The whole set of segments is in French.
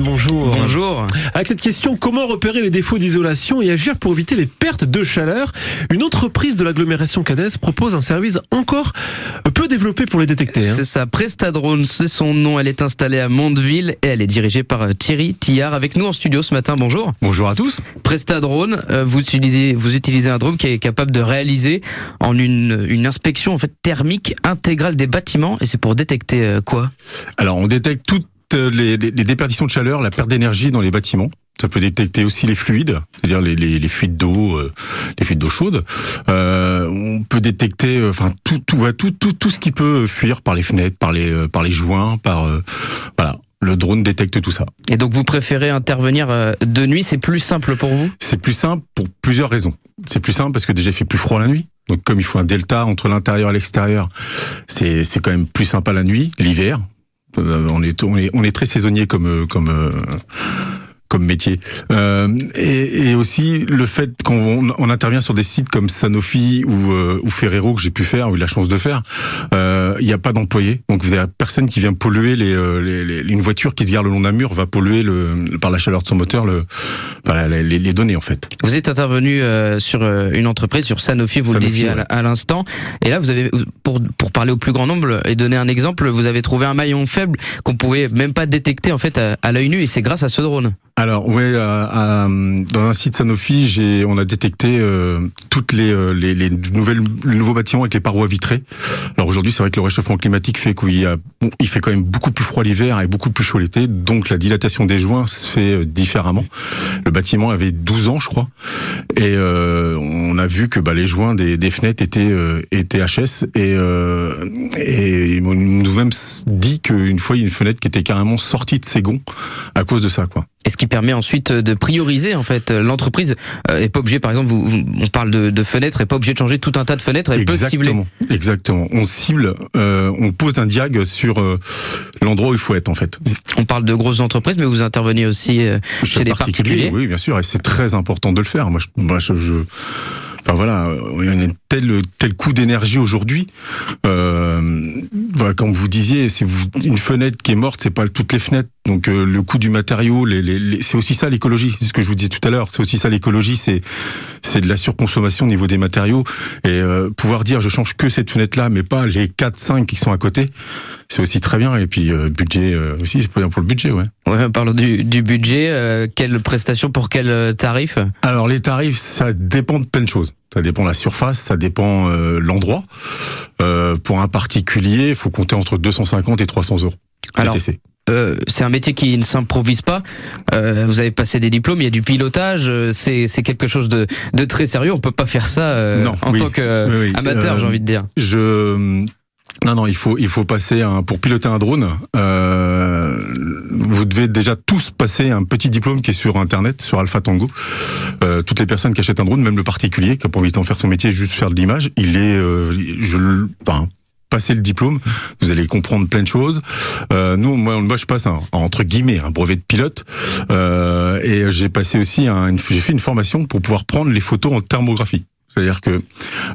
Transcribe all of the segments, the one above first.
Bonjour. Bonjour. Avec cette question, comment repérer les défauts d'isolation et agir pour éviter les pertes de chaleur? Une entreprise de l'agglomération cadaise propose un service encore peu développé pour les détecter. hein. C'est ça, Prestadrone, c'est son nom. Elle est installée à Mondeville et elle est dirigée par euh, Thierry Tillard avec nous en studio ce matin. Bonjour. Bonjour à tous. Prestadrone, euh, vous utilisez, vous utilisez un drone qui est capable de réaliser en une, une inspection en fait thermique intégrale des bâtiments et c'est pour détecter euh, quoi? Alors, on détecte toutes les, les- les déperditions de chaleur, la perte d'énergie dans les bâtiments. Ça peut détecter aussi les fluides, c'est-à-dire les, les- les fuites d'eau, euh, les fuites d'eau chaude. Euh, on peut détecter, euh, enfin tout, tout, tout, tout, tout ce qui peut fuir par les fenêtres, par les, euh, par les joints, par euh, voilà. Le drone détecte tout ça. Et donc vous préférez intervenir euh, de nuit, c'est plus simple pour vous? C'est plus simple pour plusieurs raisons. C'est plus simple parce que déjà il fait plus froid la nuit. Donc comme il faut un delta entre l'intérieur et l'extérieur, c'est quand même plus sympa la nuit, l'hiver. Euh, on est on est on est très saisonnier comme euh, comme euh, comme métier. Euh, et, et aussi le fait qu'on on intervient sur des sites comme Sanofi ou, euh, ou Ferrero que j'ai pu faire ou eu la chance de faire, euh, il n'y a pas d'employés. Donc vous avez personne qui vient polluer les, euh, les, les- une voiture qui se gare le long d'un mur va polluer le, par la chaleur de son moteur le, enfin, les, les- les données en fait. Vous êtes intervenu euh, sur euh, une entreprise, sur Sanofi, vous le disiez à ouais. à l'instant. Et là, vous avez, pour, pour parler au plus grand nombre et donner un exemple, vous avez trouvé un maillon faible qu'on pouvait même pas détecter en fait à, à l'œil nu et c'est grâce à ce drone. Alors ouais, à- à- dans un site Sanofi, on a détecté euh, toutes les, euh, les, les nouvelles, les nouveaux bâtiments avec les parois vitrées. Alors aujourd'hui, c'est vrai que le réchauffement climatique fait qu'il y a, bon, il fait quand même beaucoup plus froid l'hiver et beaucoup plus chaud l'été, donc la dilatation des joints se fait euh, différemment. Le bâtiment avait 12 ans, je crois, et euh, on a vu que bah, les joints des, des fenêtres étaient euh, étaient HS et euh, et on nous même dit qu'une fois il y a une fenêtre qui était carrément sortie de ses gonds à cause de ça, quoi. Et ce qui permet ensuite de prioriser en fait l'entreprise euh, est pas obligée par exemple vous, vous- on parle de, de fenêtres est pas obligée de changer tout un tas de fenêtres elle peut cibler Exactement. Exactement. On cible, euh, on pose un diag sur euh, l'endroit où il faut être en fait. on parle de grosses entreprises mais vous intervenez aussi euh, chez les particuliers Oui, bien sûr, et c'est très important de le faire. Moi, je, moi, je, je- enfin voilà, tel tel coût d'énergie aujourd'hui. Euh, voilà, comme vous disiez, c'est une fenêtre qui est morte, c'est pas toutes les fenêtres. Donc euh, le coût du matériau, les, les, les- c'est aussi ça l'écologie. C'est ce que je vous disais tout à l'heure. C'est aussi ça l'écologie. C'est c'est de la surconsommation au niveau des matériaux et euh, pouvoir dire je change que cette fenêtre là, mais pas les 4 5 qui sont à côté. C'est aussi très bien. Et puis euh, budget aussi, c'est pas bien pour le budget, ouais. ouais, parlons du, du budget quelle prestation pour quel tarif? Alors les tarifs, ça dépend de plein de choses. Ça dépend la surface, ça dépend euh, l'endroit. Euh, pour un particulier, il faut compter entre 250 et 300 euros. Alors, TTC. Euh, c'est un métier qui ne s'improvise pas. Euh, vous avez passé des diplômes, il y a du pilotage, euh, c'est quelque chose de, de très sérieux. On peut pas faire ça Non, en oui. tant qu'amateur, Oui, oui. J'ai envie de dire. Je non non, il faut il faut passer un pour piloter un drone. Euh, vous devez déjà tous passer un petit diplôme qui est sur internet, sur Alpha Tango. Euh, toutes les personnes qui achètent un drone, même le particulier qui a pas envie d'en faire son métier, juste faire de l'image, il est euh, je enfin, passer le diplôme, vous allez comprendre plein de choses. Euh, nous, moi, moi, je passe un, entre guillemets un brevet de pilote euh, et j'ai passé aussi un, j'ai fait une formation pour pouvoir prendre les photos en thermographie. C'est-à-dire que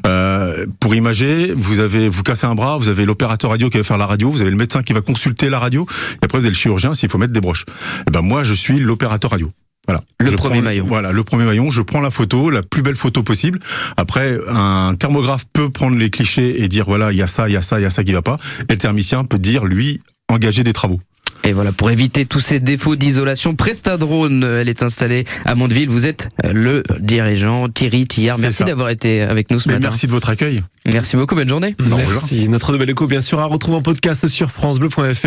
euh, pour imager, vous avez vous cassez un bras, vous avez l'opérateur radio qui va faire la radio, vous avez le médecin qui va consulter la radio, et après vous avez le chirurgien s'il faut mettre des broches. Et ben moi, je suis l'opérateur radio. Voilà. Le Je premier prends- maillon. Voilà, le premier maillon. Je prends la photo, la plus belle photo possible. Après, un thermographe peut prendre les clichés et dire voilà, il y a ça, il y a ça, il y a ça qui va pas. Et le thermicien peut dire lui engager des travaux. Et voilà, pour éviter tous ces défauts d'isolation, Prestadrone, euh, elle est installée à Mondeville. Vous êtes euh, le dirigeant Thierry Tillard. Merci d'avoir été avec nous ce Mais matin. merci de votre accueil. Merci beaucoup, bonne journée. Merci. Notre nouvelle écho, bien sûr, à retrouver en podcast sur FranceBleu.fr.